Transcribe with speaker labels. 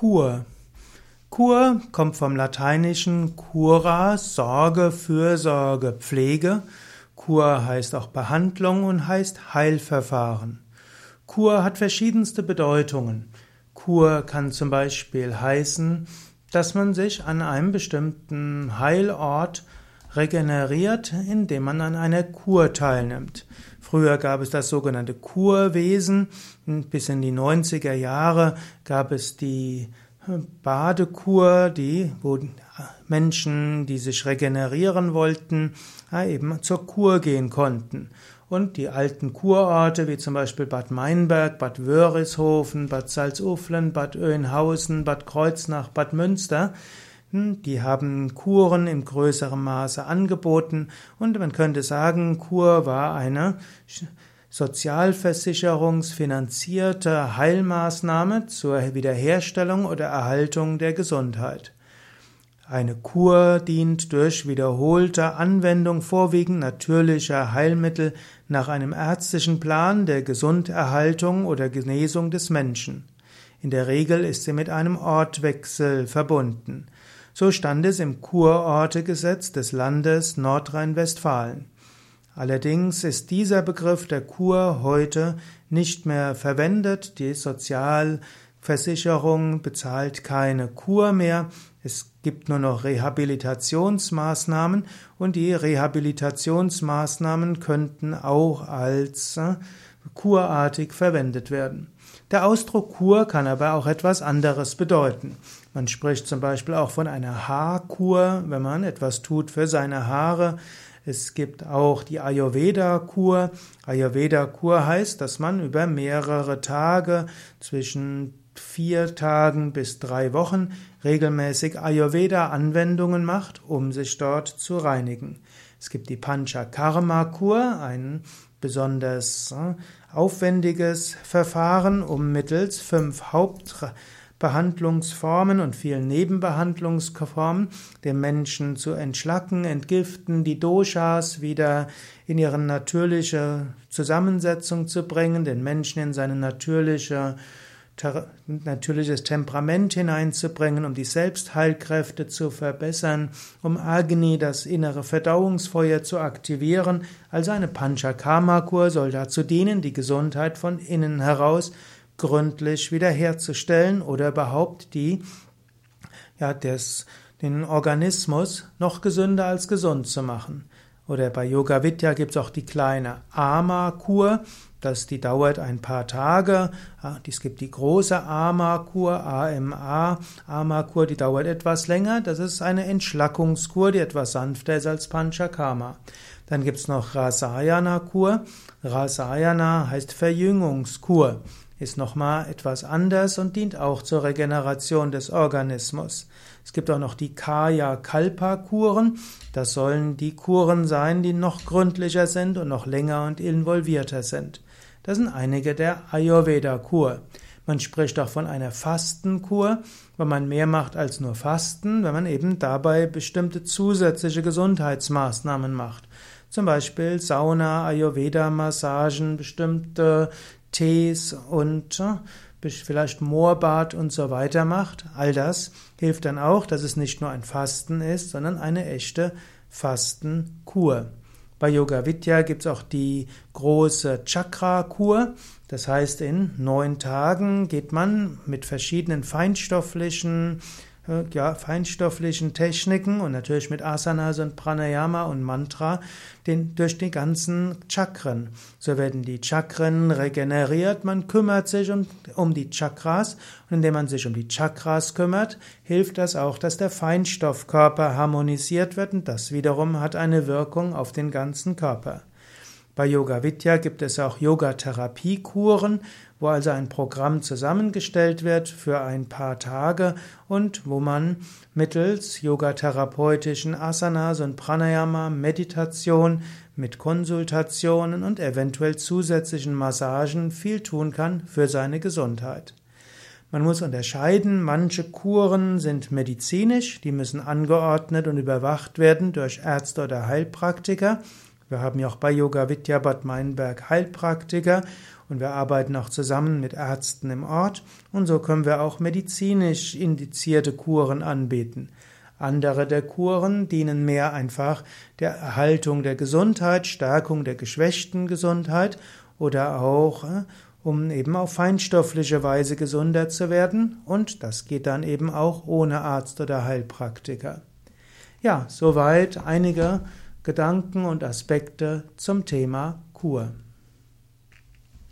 Speaker 1: Kur. Kur kommt vom lateinischen cura, Sorge, Fürsorge, Pflege. Kur heißt auch Behandlung und heißt Heilverfahren. Kur hat verschiedenste Bedeutungen. Kur kann zum Beispiel heißen, dass man sich an einem bestimmten Heilort regeneriert, indem man an einer Kur teilnimmt. Früher gab es das sogenannte Kurwesen. Bis in die 90er Jahre gab es die Badekur, die, wo Menschen, die sich regenerieren wollten, eben zur Kur gehen konnten. Und die alten Kurorte, wie zum Beispiel Bad Meinberg, Bad Wörishofen, Bad Salzuflen, Bad Oeynhausen, Bad Kreuznach, Bad Münster, die haben Kuren in größerem Maße angeboten und man könnte sagen, Kur war eine sozialversicherungsfinanzierte Heilmaßnahme zur Wiederherstellung oder Erhaltung der Gesundheit. Eine Kur dient durch wiederholte Anwendung vorwiegend natürlicher Heilmittel nach einem ärztlichen Plan der Gesunderhaltung oder Genesung des Menschen. In der Regel ist sie mit einem Ortwechsel verbunden. So stand es im Kurortegesetz des Landes Nordrhein-Westfalen. Allerdings ist dieser Begriff der Kur heute nicht mehr verwendet. Die Sozialversicherung bezahlt keine Kur mehr. Es gibt nur noch Rehabilitationsmaßnahmen und die Rehabilitationsmaßnahmen könnten auch als äh, kurartig verwendet werden. Der Ausdruck Kur kann aber auch etwas anderes bedeuten. Man spricht zum Beispiel auch von einer Haarkur, wenn man etwas tut für seine Haare. Es gibt auch die Ayurveda-Kur. Ayurveda-Kur heißt, dass man über mehrere Tage zwischen vier Tagen bis drei Wochen regelmäßig Ayurveda-Anwendungen macht, um sich dort zu reinigen. Es gibt die Panchakarma-Kur, ein besonders äh, aufwendiges Verfahren, um mittels fünf Haupt Behandlungsformen und vielen Nebenbehandlungsformen, den Menschen zu entschlacken, entgiften, die Doshas wieder in ihre natürliche Zusammensetzung zu bringen, den Menschen in seine natürliche natürliches Temperament hineinzubringen, um die Selbstheilkräfte zu verbessern, um Agni, das innere Verdauungsfeuer, zu aktivieren. Also eine Panchakarma-Kur soll dazu dienen, die Gesundheit von innen heraus gründlich wiederherzustellen oder überhaupt die, ja, des, den Organismus noch gesünder als gesund zu machen. Oder bei Yoga Vidya gibt es auch die kleine Ama-Kur, das, die dauert ein paar Tage. Es gibt die große Ama-Kur, AMA, Ama-Kur, die dauert etwas länger. Das ist eine Entschlackungskur, die etwas sanfter ist als Panchakarma. Dann gibt es noch Rasayana-Kur. Rasayana heißt Verjüngungskur ist nochmal etwas anders und dient auch zur Regeneration des Organismus. Es gibt auch noch die Kaya-Kalpa-Kuren. Das sollen die Kuren sein, die noch gründlicher sind und noch länger und involvierter sind. Das sind einige der Ayurveda-Kur. Man spricht auch von einer Fastenkur, wenn man mehr macht als nur Fasten, wenn man eben dabei bestimmte zusätzliche Gesundheitsmaßnahmen macht. Zum Beispiel Sauna, Ayurveda-Massagen, bestimmte Tees und vielleicht Moorbad und so weiter macht. All das hilft dann auch, dass es nicht nur ein Fasten ist, sondern eine echte Fastenkur. Bei Yoga Vidya gibt es auch die große Chakra-Kur. Das heißt, in neun Tagen geht man mit verschiedenen feinstofflichen äh, ja, feinstofflichen Techniken und natürlich mit Asanas und Pranayama und Mantra den, durch die ganzen Chakren. So werden die Chakren regeneriert, man kümmert sich um, um die Chakras und indem man sich um die Chakras kümmert, hilft das auch, dass der Feinstoffkörper harmonisiert wird und das wiederum hat eine Wirkung auf den ganzen Körper. Bei Yoga Vidya gibt es auch Yoga-Therapie-Kuren, wo also ein Programm zusammengestellt wird für ein paar Tage und wo man mittels yogatherapeutischen Asanas und Pranayama, Meditation, mit Konsultationen und eventuell zusätzlichen Massagen viel tun kann für seine Gesundheit. Man muss unterscheiden, manche Kuren sind medizinisch, die müssen angeordnet und überwacht werden durch Ärzte oder Heilpraktiker Wir haben ja auch bei Yoga Vidya Bad Meinberg Heilpraktiker und wir arbeiten auch zusammen mit Ärzten im Ort und so können wir auch medizinisch indizierte Kuren anbieten. Andere der Kuren dienen mehr einfach der Erhaltung der Gesundheit, Stärkung der geschwächten Gesundheit oder auch äh, um eben auf feinstoffliche Weise gesunder zu werden und das geht dann eben auch ohne Arzt oder Heilpraktiker. Ja, soweit einige Gedanken und Aspekte zum Thema Kur.